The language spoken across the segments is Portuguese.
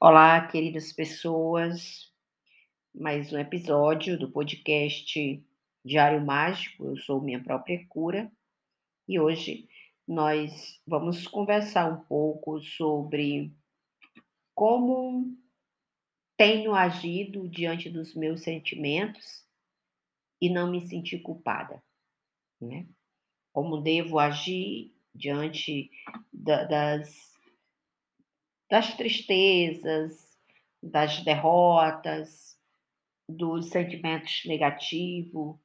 Olá, queridas pessoas. Mais um episódio do podcast Diário Mágico. Eu sou minha própria cura e hoje nós vamos conversar um pouco sobre como tenho agido diante dos meus sentimentos e não me sentir culpada, né? Como devo agir diante da, das das tristezas, das derrotas, dos sentimentos negativos,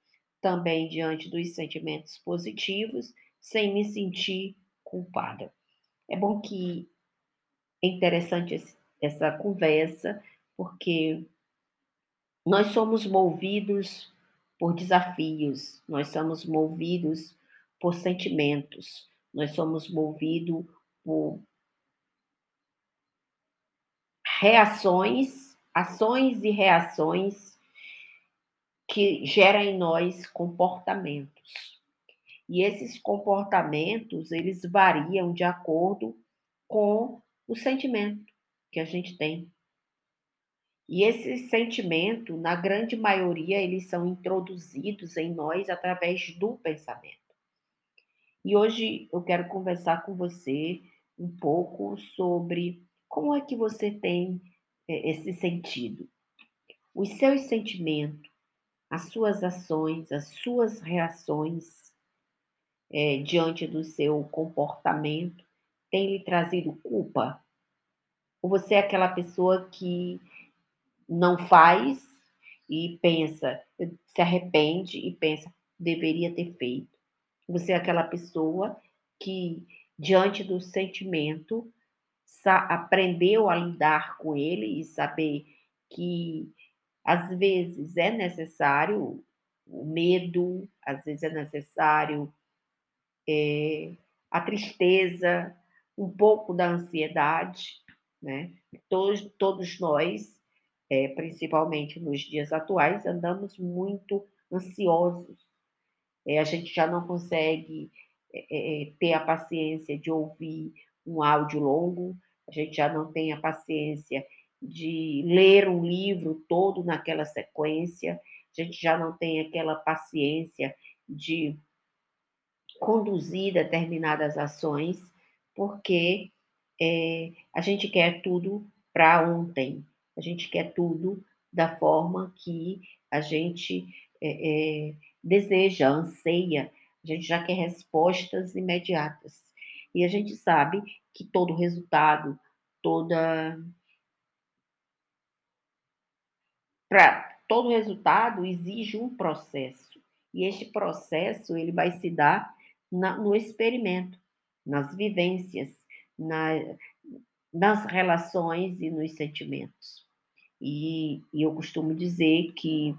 também diante dos sentimentos positivos, sem me sentir culpada. É bom que é interessante essa conversa, porque nós somos movidos por desafios, nós somos movidos por sentimentos, nós somos movidos por reações, ações e reações que geram em nós comportamentos. E esses comportamentos, eles variam de acordo com o sentimento que a gente tem. E esse sentimento, na grande maioria, eles são introduzidos em nós através do pensamento. E hoje eu quero conversar com você um pouco sobre como é que você tem eh, esse sentido? Os seus sentimentos, as suas ações, as suas reações é, diante do seu comportamento têm lhe trazido culpa? Ou você é aquela pessoa que não faz e pensa, se arrepende e pensa, deveria ter feito? Você é aquela pessoa que, diante do sentimento, aprendeu a lidar com ele e saber que às vezes é necessário o medo, às vezes é necessário é, a tristeza, um pouco da ansiedade, né? Todos, todos nós, é, principalmente nos dias atuais, andamos muito ansiosos. É, a gente já não consegue ter a paciência de ouvir um áudio longo, a gente já não tem a paciência de ler um livro todo naquela sequência, a gente já não tem aquela paciência de conduzir determinadas ações, porque é, a gente quer tudo para ontem, a gente quer tudo da forma que a gente é, é, deseja, anseia, a gente já quer respostas imediatas. E a gente sabe que todo resultado, toda. Para todo resultado exige um processo. E este processo ele vai se dar na, no experimento, nas vivências, na, nas relações e nos sentimentos. E, e eu costumo dizer que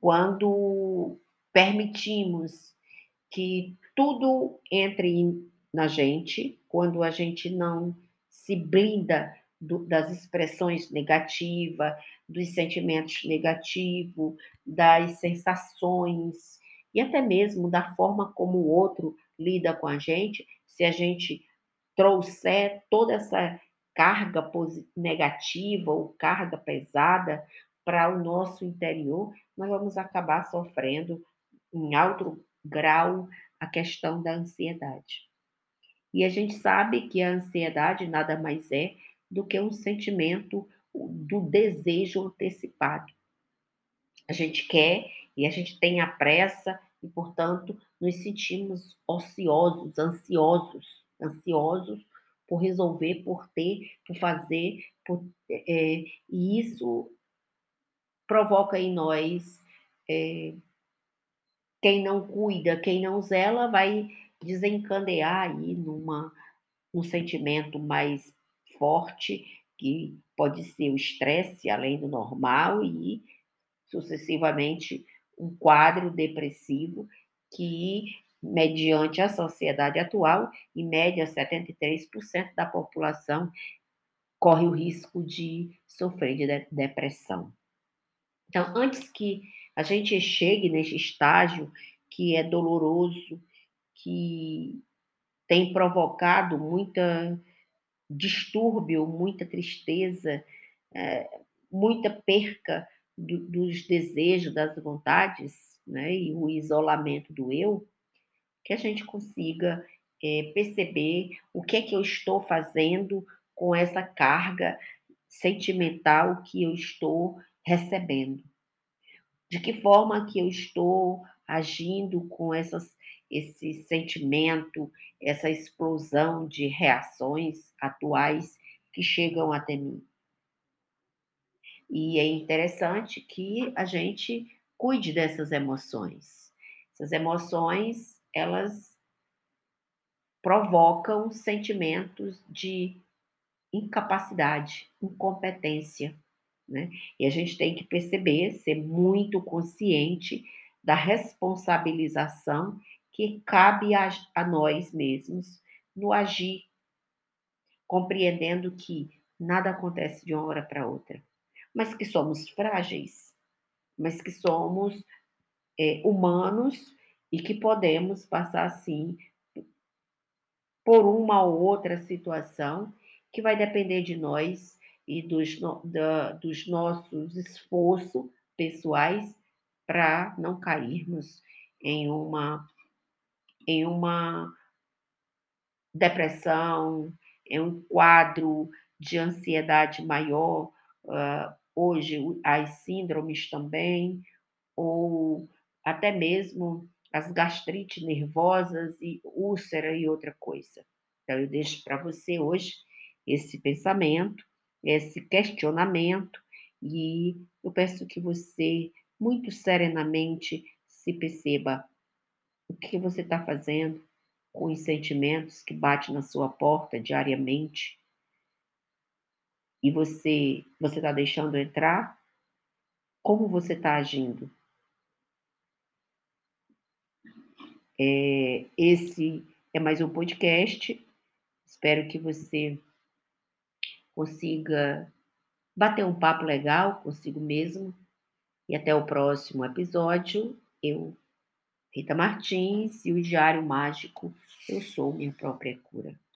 quando permitimos que tudo entre na gente, quando a gente não se blinda do, das expressões negativas, dos sentimentos negativos, das sensações e até mesmo da forma como o outro lida com a gente, se a gente trouxer toda essa carga negativa ou carga pesada para o nosso interior, nós vamos acabar sofrendo em alto grau a questão da ansiedade. E a gente sabe que a ansiedade nada mais é do que um sentimento do desejo antecipado. A gente quer e a gente tem a pressa e, portanto, nos sentimos ociosos, ansiosos, ansiosos por resolver, por ter, por fazer, por, é, e isso provoca em nós é, quem não cuida, quem não zela, vai desencadear aí numa, num sentimento mais forte, que pode ser o estresse além do normal e sucessivamente um quadro depressivo que, mediante a sociedade atual, em média 73% da população corre o risco de sofrer de depressão. Então, antes que a gente chegue nesse estágio que é doloroso, que tem provocado muita distúrbio, muita tristeza, é, muita perca do, dos desejos, das vontades, né, e o isolamento do eu, que a gente consiga é, perceber o que é que eu estou fazendo com essa carga sentimental que eu estou recebendo. De que forma que eu estou agindo com essas, esse sentimento, essa explosão de reações atuais que chegam até mim. E é interessante que a gente cuide dessas emoções. Essas emoções, elas provocam sentimentos de incapacidade, incompetência, né? E a gente tem que perceber, ser muito consciente da responsabilização que cabe a, a nós mesmos no agir, compreendendo que nada acontece de uma hora para outra, mas que somos frágeis, mas que somos é, humanos e que podemos passar, sim, por uma ou outra situação que vai depender de nós e dos, da, dos nossos esforços pessoais para não cairmos em uma, em uma depressão, em um quadro de ansiedade maior, uh, hoje as síndromes também, ou até mesmo as gastrites nervosas e úlcera e outra coisa. Então, eu deixo para você hoje esse pensamento, esse questionamento, e eu peço que você, muito serenamente, se perceba o que você está fazendo com os sentimentos que batem na sua porta diariamente e você você está deixando entrar, como você está agindo? É, esse é mais um podcast. Espero que você consiga bater um papo legal consigo mesmo. E até o próximo episódio. Eu, Rita Martins, e o Diário Mágico, eu sou minha própria cura.